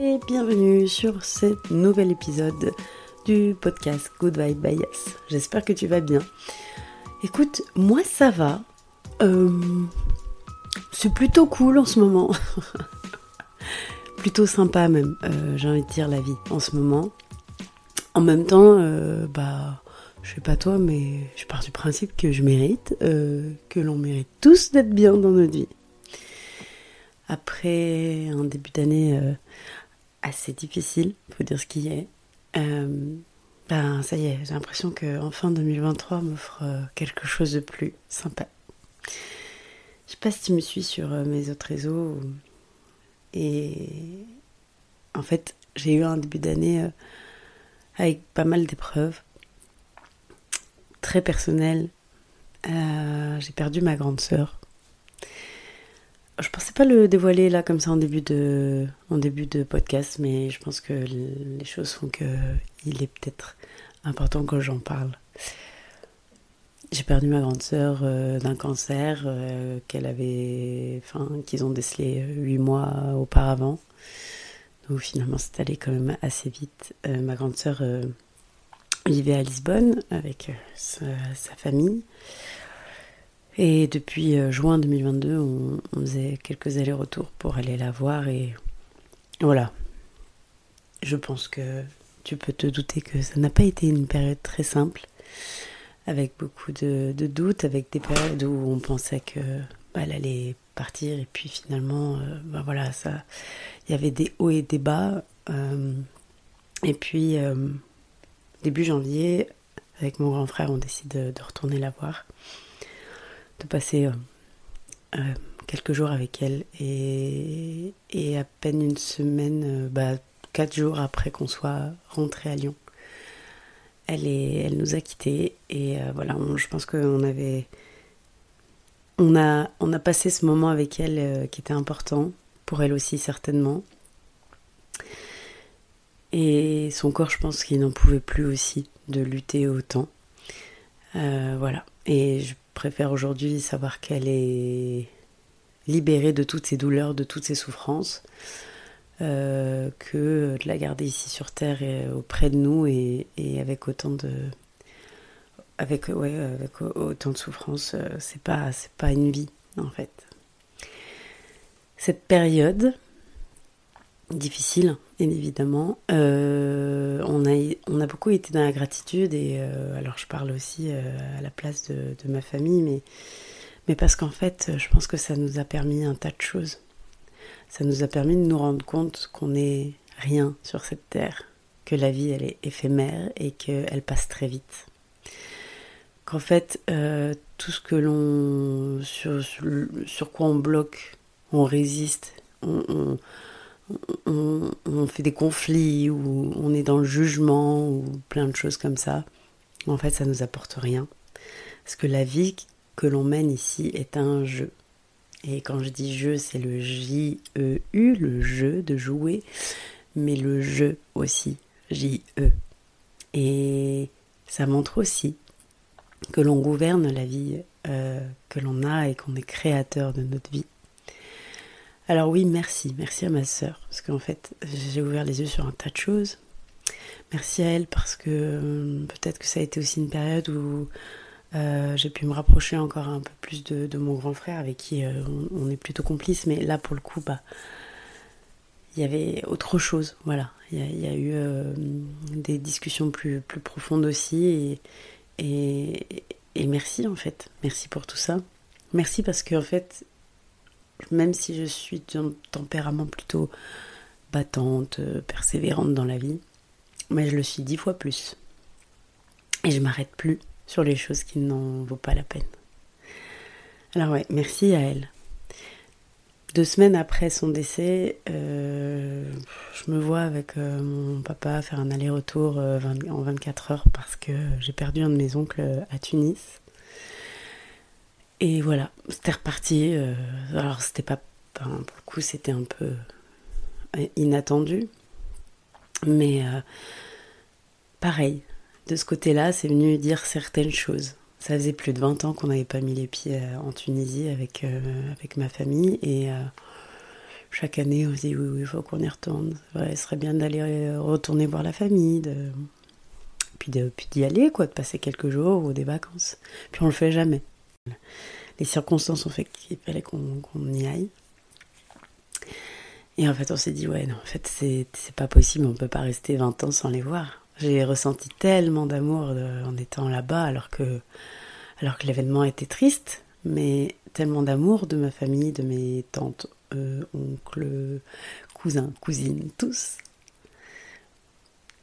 Et bienvenue sur ce nouvel épisode du podcast Good Vibe Yes. J'espère que tu vas bien. Écoute, moi ça va. Euh, c'est plutôt cool en ce moment. plutôt sympa même, euh, j'ai envie de dire la vie en ce moment. En même temps, euh, bah, je sais pas toi, mais je pars du principe que je mérite, que l'on mérite tous d'être bien dans notre vie. Après un début d'année assez difficile, faut dire ce qui est. Euh, ben ça y est, j'ai l'impression que enfin 2023 m'offre euh, quelque chose de plus sympa. Je sais pas si tu me suis sur euh, mes autres réseaux et en fait j'ai eu un début d'année avec pas mal d'épreuves très personnelles. j'ai perdu ma grande sœur je pensais pas le dévoiler là comme ça en début de, en début de podcast, mais je pense que les choses font que il est peut-être important que j'en parle. J'ai perdu ma grande sœur euh, d'un cancer euh, qu'elle avait, qu'ils ont décelé euh, huit mois auparavant. Donc finalement, c'est allé quand même assez vite. ma grande sœur vivait à Lisbonne avec sa famille. Et depuis euh, juin 2022, on, faisait quelques allers-retours pour aller la voir et voilà. Je pense que tu peux te douter que ça n'a pas été une période très simple, avec beaucoup de, doutes, avec des périodes où on pensait que bah, elle allait partir et puis finalement, euh, bah, voilà, ça, il y avait des hauts et des bas. Euh, et puis début janvier, avec mon grand frère, on décide de retourner la voir de passer euh, euh, quelques jours avec elle et, et à peine une semaine, euh, bah, quatre jours après qu'on soit rentré à Lyon, elle, est, elle nous a quittés et voilà, je pense qu'on avait, on a, on a passé ce moment avec elle qui était important pour elle aussi certainement. Et son corps, je pense qu'il n'en pouvait plus aussi de lutter autant. voilà. Et je préfère aujourd'hui savoir qu'elle est libérée de toutes ses douleurs, de toutes ses souffrances, euh, que de la garder ici sur Terre et auprès de nous et, avec autant de avec ouais avec autant de euh, c'est pas c'est pas une vie en fait. Cette période difficile, évidemment. Euh, on, a, on a beaucoup été dans la gratitude, et euh, alors je parle aussi euh, à la place de, ma famille, mais, mais parce qu'en fait, je pense que ça nous a permis un tas de choses. Ça nous a permis de nous rendre compte qu'on n'est rien sur cette terre, que la vie, elle est éphémère et qu'elle passe très vite. Qu'en fait, tout ce que l'on. Sur, sur, quoi on bloque, on résiste, on on, fait des conflits ou on est dans le jugement ou plein de choses comme ça, en fait ça nous apporte rien. Parce que la vie que l'on mène ici est un jeu. Et quand je dis jeu, c'est le J-E-U, le jeu de jouer, mais le jeu aussi, J-E. Et ça montre aussi que l'on gouverne la vie euh, que l'on a et qu'on est créateur de notre vie. Alors oui, merci, merci à ma sœur, parce qu'en fait, j'ai ouvert les yeux sur un tas de choses. Merci à elle parce que euh, peut-être que ça a été aussi une période où euh, j'ai pu me rapprocher encore un peu plus de, mon grand frère avec qui euh, on, est plutôt complices, mais là pour le coup, bah, il y avait autre chose, voilà. Il y a, eu des discussions plus, plus profondes aussi, et, et merci en fait, merci pour tout ça. Merci parce qu'en fait, même si je suis d'un tempérament plutôt battante, euh, persévérante dans la vie, mais je le suis dix fois plus. Et je m'arrête plus sur les choses qui n'en vaut pas la peine. Alors ouais, merci à elle. Deux semaines après son décès, euh, je me vois avec euh, mon papa faire un aller-retour en 24 heures parce que j'ai perdu un de mes oncles à Tunis. Et voilà, c'était reparti. Euh, alors, c'était pas. pour le coup, c'était un peu euh, inattendu. Mais euh, pareil, de ce côté-là, c'est venu dire certaines choses. Ça faisait plus de 20 ans qu'on n'avait pas mis les pieds en Tunisie avec, avec ma famille. Et chaque année, on se dit oui, oui, il faut qu'on y retourne. Ouais, ce serait bien d'aller retourner voir la famille, de... puis d'y aller, quoi, de passer quelques jours ou des vacances. Puis on le fait jamais. Les circonstances ont fait qu'il fallait qu'on y aille. Et en fait, on s'est dit, ouais, non, en fait, c'est pas possible, on peut pas rester 20 ans sans les voir. J'ai ressenti tellement d'amour en étant là-bas, alors que, alors que l'événement était triste, mais tellement d'amour de ma famille, de mes tantes, euh, oncles, cousins, cousines, tous.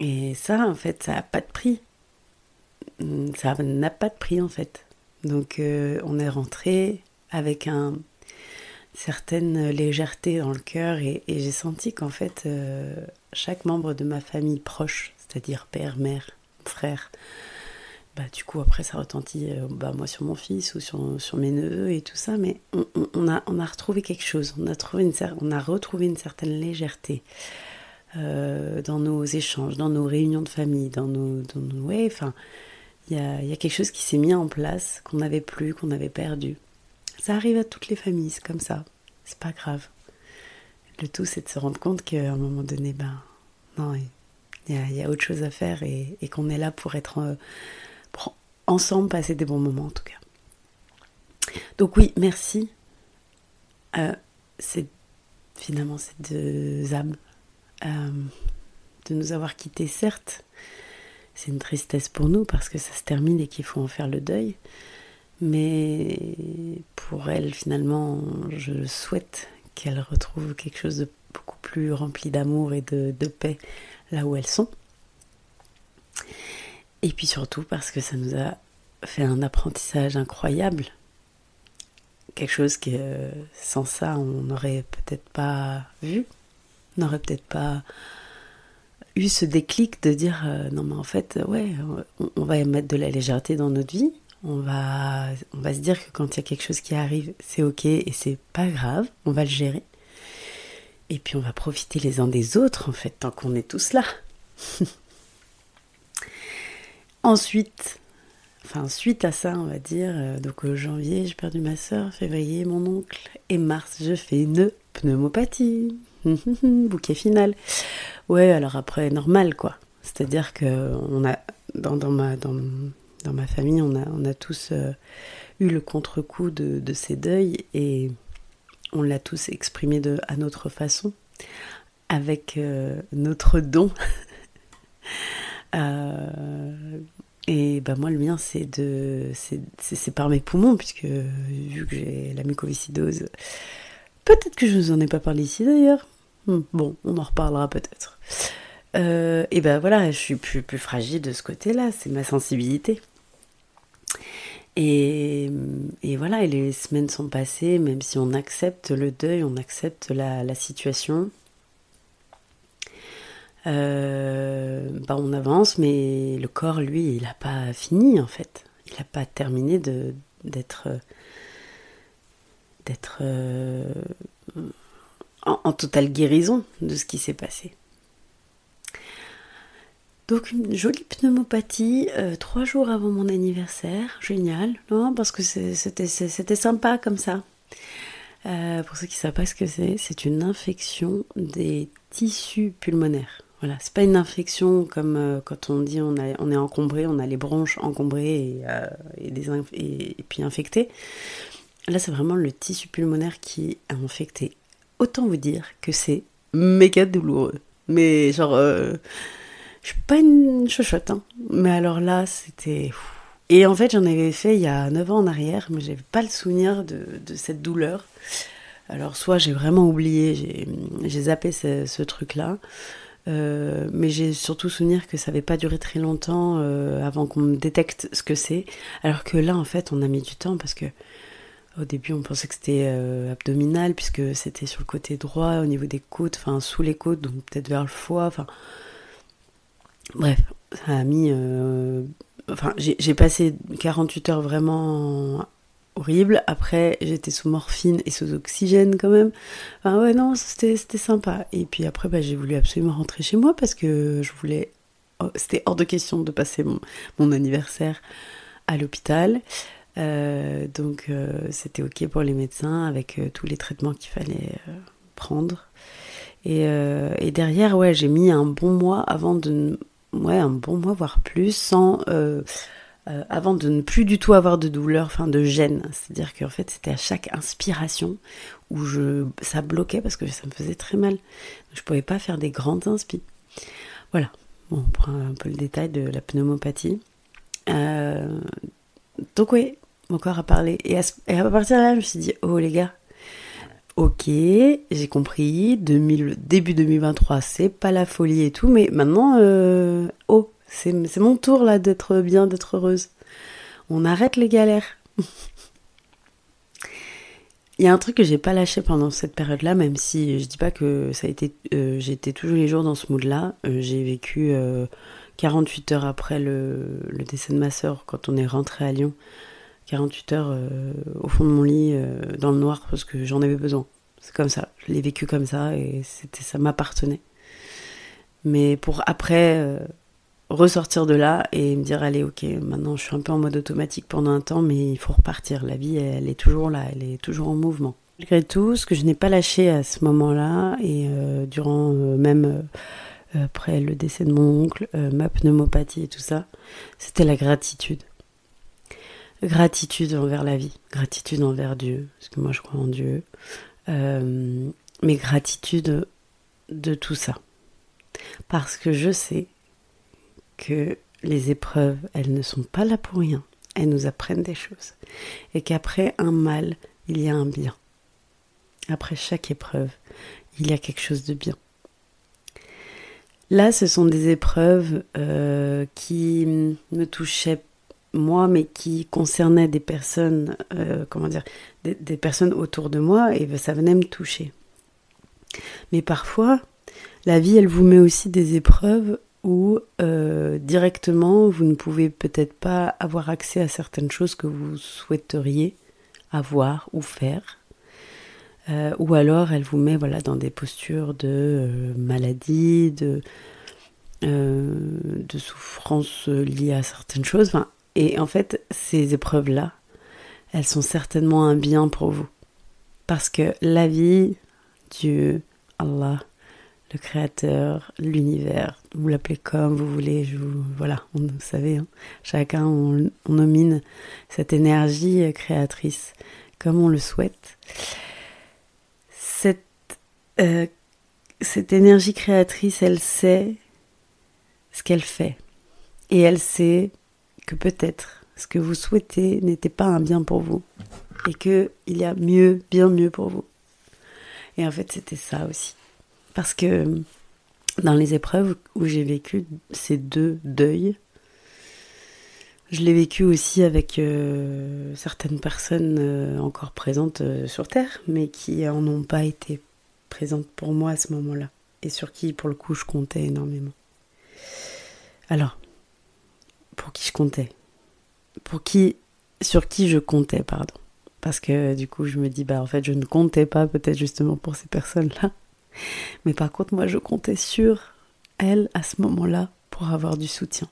Et ça, en fait, ça n'a pas de prix. Ça n'a pas de prix, en fait. Donc, euh, on est rentré avec un, certaine légèreté dans le cœur et, j'ai senti qu'en fait, euh, chaque membre de ma famille proche, c'est-à-dire père, mère, frère, bah, du coup, après, ça retentit euh, bah, moi sur mon fils ou sur, sur, mes neveux et tout ça, mais on, a, on a retrouvé quelque chose, on a, trouvé une, on a retrouvé une certaine légèreté. Euh, dans nos échanges, dans nos réunions de famille, dans nos, dans nos ouais, enfin, il y a, quelque chose qui s'est mis en place qu'on n'avait plus, qu'on avait perdu. Ça arrive à toutes les familles, c'est comme ça. C'est pas grave. Le tout, c'est de se rendre compte qu'à un moment donné, ben, non, il y, a autre chose à faire et, qu'on est là pour être euh, ensemble, passer des bons moments en tout cas. Donc oui, merci. Euh, c'est finalement ces deux âmes euh, de nous avoir quittés, certes. C'est une tristesse pour nous parce que ça se termine et qu'il faut en faire le deuil. Mais pour elle, finalement, je souhaite qu'elle retrouve quelque chose de beaucoup plus rempli d'amour et de, paix là où elles sont. Et puis surtout parce que ça nous a fait un apprentissage incroyable. Quelque chose que sans ça, on n'aurait peut-être pas vu, n'aurait peut-être pas eu ce déclic de dire euh, non mais en fait ouais on va mettre de la légèreté dans notre vie on va, on va se dire que quand il y a quelque chose qui arrive, c'est ok et c'est pas grave, on va le gérer. Et puis on va profiter les uns des autres en fait, tant qu'on est tous là. Ensuite, enfin suite à ça, on va dire, euh, donc au janvier, j'ai perdu ma soeur, février, mon oncle, et mars, je fais une pneumopathie. Bouquet final. Ouais, alors après, normal quoi. C'est-à-dire que on a dans, ma dans, dans ma famille, on a, on a tous euh, eu le contre-coup de, ces deuils et on l'a tous exprimé de, à notre façon, avec euh, notre don. Euh, et bah moi, le mien, c'est de, c'est par mes poumons, puisque vu que j'ai la mucoviscidose, peut-être que je ne vous en ai pas parlé ici d'ailleurs. Hmm, bon, on en reparlera peut-être. et ben voilà, je suis plus, fragile de ce côté-là, c'est ma sensibilité. Et, voilà, les semaines sont passées, même si on accepte le deuil, on accepte la, situation. Euh, bah on avance, mais le corps, lui, il n'a pas fini en fait. Il n'a pas terminé d'être d'être euh, en, totale guérison de ce qui s'est passé. Donc une jolie pneumopathie, euh, trois jours avant mon anniversaire, génial, non Parce que c'était sympa comme ça. Euh, pour ceux qui ne savent pas ce que c'est, c'est une infection des tissus pulmonaires. Voilà, c'est pas une infection comme euh, quand on dit on, est encombré, on a les bronches encombrées et, et, puis infectées. Là, c'est vraiment le tissu pulmonaire qui est infecté. Autant vous dire que c'est méga douloureux. Mais genre, je suis pas une chochotte, hein. mais alors là, c'était. Et en fait, j'en avais fait il y a 9 ans en arrière, mais j'avais pas le souvenir de, cette douleur. Alors, soit j'ai vraiment oublié, j'ai zappé ce, truc-là, euh, mais j'ai surtout souvenir que ça n'avait pas duré très longtemps euh, avant qu'on me détecte ce que c'est. Alors que là, en fait, on a mis du temps parce que au début, on pensait que c'était euh, abdominal, puisque c'était sur le côté droit, au niveau des côtes, enfin sous les côtes, donc peut-être vers le foie. Enfin, Bref, ça a mis. Euh, enfin, j'ai passé 48 heures vraiment horribles. Après, j'étais sous morphine et sous oxygène quand même. Enfin, ouais, non, c'était sympa. Et puis après, bah, j'ai voulu absolument rentrer chez moi parce que je voulais. Oh, c'était hors de question de passer mon, anniversaire à l'hôpital. Euh, donc, euh, c'était OK pour les médecins avec tous les traitements qu'il fallait prendre. Et, euh, derrière, ouais, j'ai mis un bon mois avant de, ouais, un bon mois voire plus, sans, euh, euh, avant de ne plus du tout avoir de douleur, enfin de gêne. C'est-à-dire qu'en fait, c'était à chaque inspiration où je, ça bloquait parce que ça me faisait très mal. Je pouvais pas faire des grandes inspires. Voilà. On prend un peu le détail de la pneumopathie. Euh, donc oui, mon corps a parlé. Et à, partir de là, je me suis dit, oh les gars, ok, j'ai compris, début 2023, c'est pas la folie et tout, mais maintenant, euh, oh, c'est mon tour là d'être bien, d'être heureuse. On arrête les galères. Il y a un truc que j'ai pas lâché pendant cette période-là, même si je dis pas que ça a été, euh, j'étais tous les jours dans ce mood-là. Euh, j'ai vécu 48 heures après le, le, décès de ma sœur, quand on est rentré à Lyon. 48 heures euh, au fond de mon lit, euh, dans le noir, parce que j'en avais besoin. C'est comme ça, je l'ai vécu comme ça et c'était ça m'appartenait. Mais pour après euh, ressortir de là et me dire allez ok maintenant je suis un peu en mode automatique pendant un temps mais il faut repartir. La vie elle est toujours là. Elle est toujours en mouvement. Malgré tout ce que je n'ai pas lâché à ce moment-là et durant même après le décès de mon oncle ma pneumopathie et tout ça c'était la gratitude gratitude envers la vie, gratitude envers Dieu, parce que moi je crois en Dieu, euh, mais gratitude de tout ça. Parce que je sais que les épreuves, elles ne sont pas là pour rien, elles nous apprennent des choses. Et qu'après un mal, il y a un bien. Après chaque épreuve, il y a quelque chose de bien. Là, ce sont des épreuves euh, qui me touchaient moi, mais qui concernait des personnes, euh, comment dire, des, personnes autour de moi, et ça venait me toucher. Mais parfois, la vie, elle vous met aussi des épreuves où euh, directement, vous ne pouvez peut-être pas avoir accès à certaines choses que vous souhaiteriez avoir ou faire. Euh, ou alors, elle vous met voilà dans des postures de maladie, de de souffrance liée à certaines choses. Et en fait, ces épreuves-là, elles sont certainement un bien pour vous. Parce que la vie, Dieu, Allah, le Créateur, l'univers, vous l'appelez comme vous voulez, vous, voilà, vous savez, hein, chacun on, nomine cette énergie créatrice comme on le souhaite. Cette, euh, cette énergie créatrice, elle sait ce qu'elle fait. Et elle sait que peut-être ce que vous souhaitez n'était pas un bien pour vous et qu'il y a mieux, bien mieux pour vous. Et en fait, c'était ça aussi. Parce que dans les épreuves où j'ai vécu ces deux deuils, je l'ai vécu aussi avec euh, certaines personnes euh, encore présentes euh, sur Terre, mais qui en ont pas été présentes pour moi à ce moment-là, et sur qui, pour le coup, je comptais énormément. Alors, pour qui je comptais. Pour qui, sur qui je comptais, pardon. Parce que du coup, je me dis, bah en fait, je ne comptais pas peut-être justement pour ces personnes-là. Mais par contre, moi, je comptais sur elles à ce moment-là pour avoir du soutien.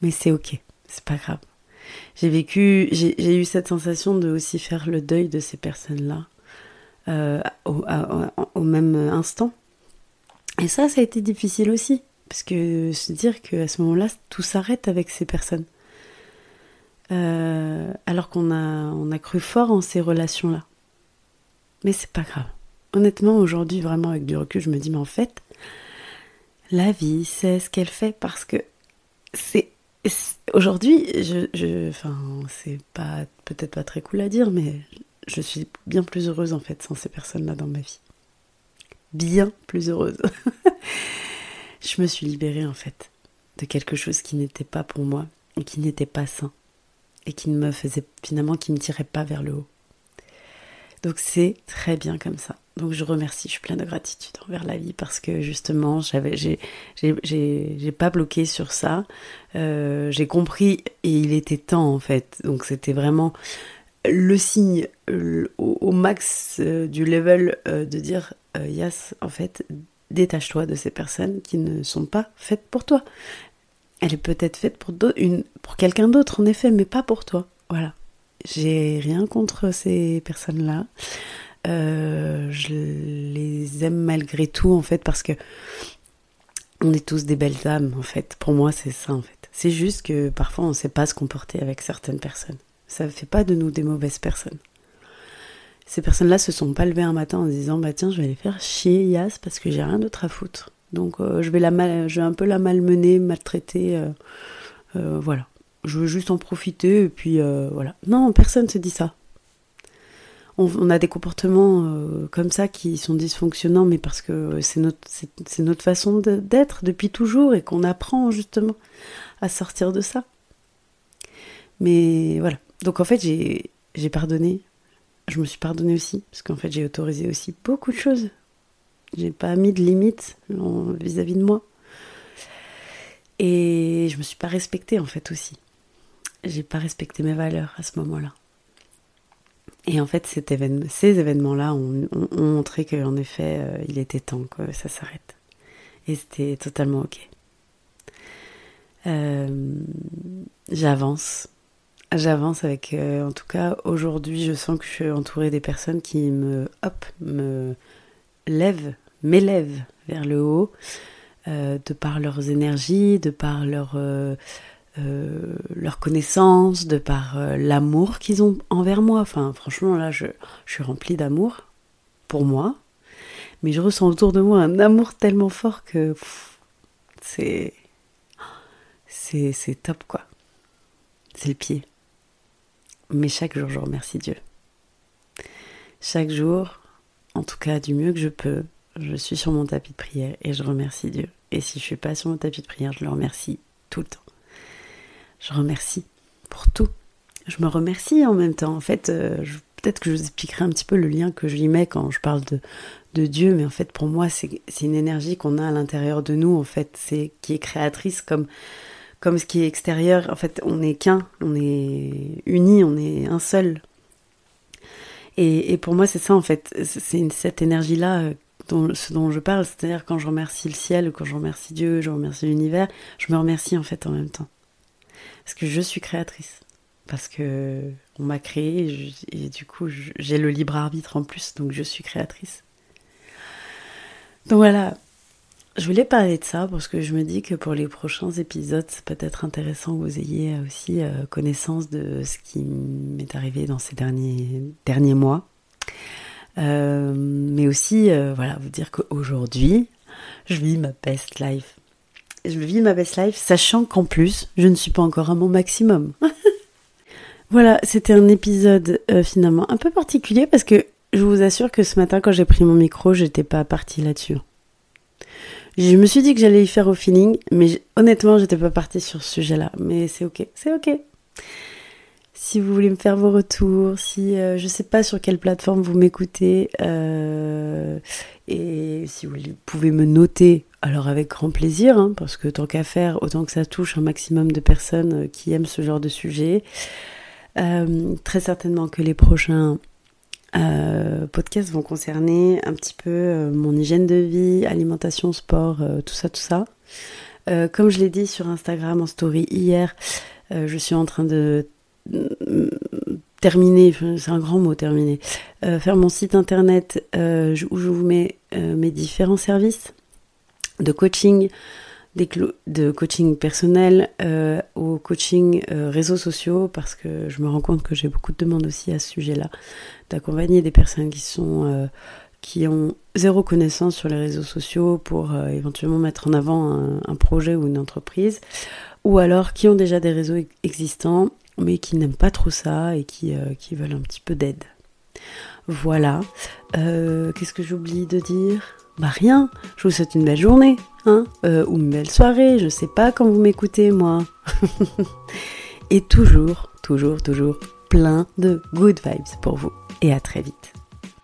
Mais c'est ok, c'est pas grave. J'ai vécu, j'ai eu cette sensation de aussi faire le deuil de ces personnes-là euh, au, au, même instant. Et ça, ça a été difficile aussi. Parce que se dire qu'à ce moment-là, tout s'arrête avec ces personnes. Euh, alors qu'on a, on a cru fort en ces relations-là. Mais c'est pas grave. Honnêtement, aujourd'hui, vraiment avec du recul, je me dis, mais en fait, la vie, c'est ce qu'elle fait parce que c'est. Aujourd'hui, je, je, enfin, c'est pas peut-être pas très cool à dire, mais je suis bien plus heureuse en fait sans ces personnes-là dans ma vie. Bien plus heureuse. je me suis libérée en fait de quelque chose qui n'était pas pour moi et qui n'était pas sain et qui ne me faisait finalement qui me tirait pas vers le haut. Donc c'est très bien comme ça. Donc je remercie, je suis pleine de gratitude envers la vie parce que justement j'avais j'ai pas bloqué sur ça. Euh, j'ai compris et il était temps en fait. Donc c'était vraiment le signe au, max euh, du level euh, de dire Yas en fait détache-toi de ces personnes qui ne sont pas faites pour toi. Elle est peut-être faite pour, une, pour quelqu'un d'autre, en effet, mais pas pour toi. Voilà. J'ai rien contre ces personnes-là. je les aime malgré tout en fait parce que on est tous des belles âmes en fait. Pour moi, c'est ça en fait. C'est juste que parfois on ne sait pas se comporter avec certaines personnes. Ça ne fait pas de nous des mauvaises personnes. Ces personnes-là se sont pas levées un matin en disant bah tiens je vais aller faire chier Yas parce que j'ai rien d'autre à foutre. Donc euh, je vais la mal, je vais un peu la malmener, maltraiter, euh, euh, voilà. Je veux juste en profiter et puis voilà. Non, personne se dit ça. On, a des comportements comme ça qui sont dysfonctionnants, mais parce que c'est notre, c'est notre façon d'être depuis toujours et qu'on apprend justement à sortir de ça. Mais voilà. Donc en fait, j'ai pardonné. Je me suis pardonné aussi, parce qu'en fait, j'ai autorisé aussi beaucoup de choses. J'ai pas mis de limites vis-à-vis de moi. Et je me suis pas respectée en fait aussi. J'ai pas respecté mes valeurs à ce moment-là. Et en fait, ces événements-là ont, montré qu'en effet, euh, il était temps que ça s'arrête. Et c'était totalement ok. Euh, j'avance. J'avance avec, euh, en tout cas, aujourd'hui, je sens que je suis entourée des personnes qui me, hop, me lèvent, m'élèvent vers le haut, euh, de par leurs énergies, de par leur, leur connaissance, de par l'amour qu'ils ont envers moi. Enfin, franchement, là, je, je suis remplie d'amour pour moi, mais je ressens autour de moi un amour tellement fort que c'est c'est top quoi. C'est le pied. Mais chaque jour, je remercie Dieu. Chaque jour, en tout cas du mieux que je peux, je suis sur mon tapis de prière et je remercie Dieu. Et si je suis pas sur mon tapis de prière, je le remercie tout le temps. Je remercie pour tout. Je me remercie en même temps. En fait, euh, peut-être que je vous expliquerai un petit peu le lien que je y mets quand je parle de, de Dieu, mais en fait, pour moi, c'est une énergie qu'on a à l'intérieur de nous, en fait, c'est qui est créatrice comme comme ce qui est extérieur, en fait, on n'est qu'un, on est unis, on est un seul. Et, pour moi, c'est ça, en fait, c'est cette énergie-là euh, dont, ce dont je parle, c'est-à-dire quand je remercie le ciel, quand je remercie Dieu, je remercie l'univers, je me remercie en fait en même temps. Parce que je suis créatrice. Parce que on m'a créé et du coup j'ai le libre arbitre en plus, donc je suis créatrice. Donc voilà, je voulais parler de ça parce que je me dis que pour les prochains épisodes, c'est peut-être intéressant que vous ayez aussi euh, connaissance de ce qui m'est arrivé dans ces derniers, derniers mois. Euh, mais aussi, euh, voilà, vous dire qu'aujourd'hui, je vis ma best life. Je vis ma best life, sachant qu'en plus, je ne suis pas encore à mon maximum. voilà, c'était un épisode finalement un peu particulier parce que je vous assure que ce matin, quand j'ai pris mon micro, j'étais pas partie là-dessus. Je me suis dit que j'allais y faire au feeling, mais honnêtement, j'étais pas partie sur ce sujet-là. Mais c'est ok, c'est ok. Si vous voulez me faire vos retours, si euh, je sais pas sur quelle plateforme vous m'écoutez, euh, et si vous pouvez me noter, alors avec grand plaisir, hein, parce que tant qu'à faire, autant que ça touche un maximum de personnes euh, qui aiment ce genre de sujet. très certainement que les prochains euh, podcasts vont concerner un petit peu euh, mon hygiène de vie, alimentation, sport, euh, tout ça, tout ça. comme je l'ai dit sur Instagram en story hier, je suis en train de terminer, c'est un grand mot terminer, faire mon site internet où je vous mets mes différents services de coaching, de coaching personnel euh, au coaching euh, réseaux sociaux parce que je me rends compte que j'ai beaucoup de demandes aussi à ce sujet-là, d'accompagner des personnes qui sont euh, qui ont zéro connaissance sur les réseaux sociaux pour éventuellement mettre en avant un, projet ou une entreprise, ou alors qui ont déjà des réseaux existants mais qui n'aiment pas trop ça et qui, qui veulent un petit peu d'aide. Voilà. Qu'est-ce que j'oublie de dire? Bah rien. Je vous souhaite une belle journée. Hein, euh, ou une belle soirée, je sais pas quand vous m'écoutez moi. et toujours, toujours, toujours plein de good vibes pour vous. Et à très vite.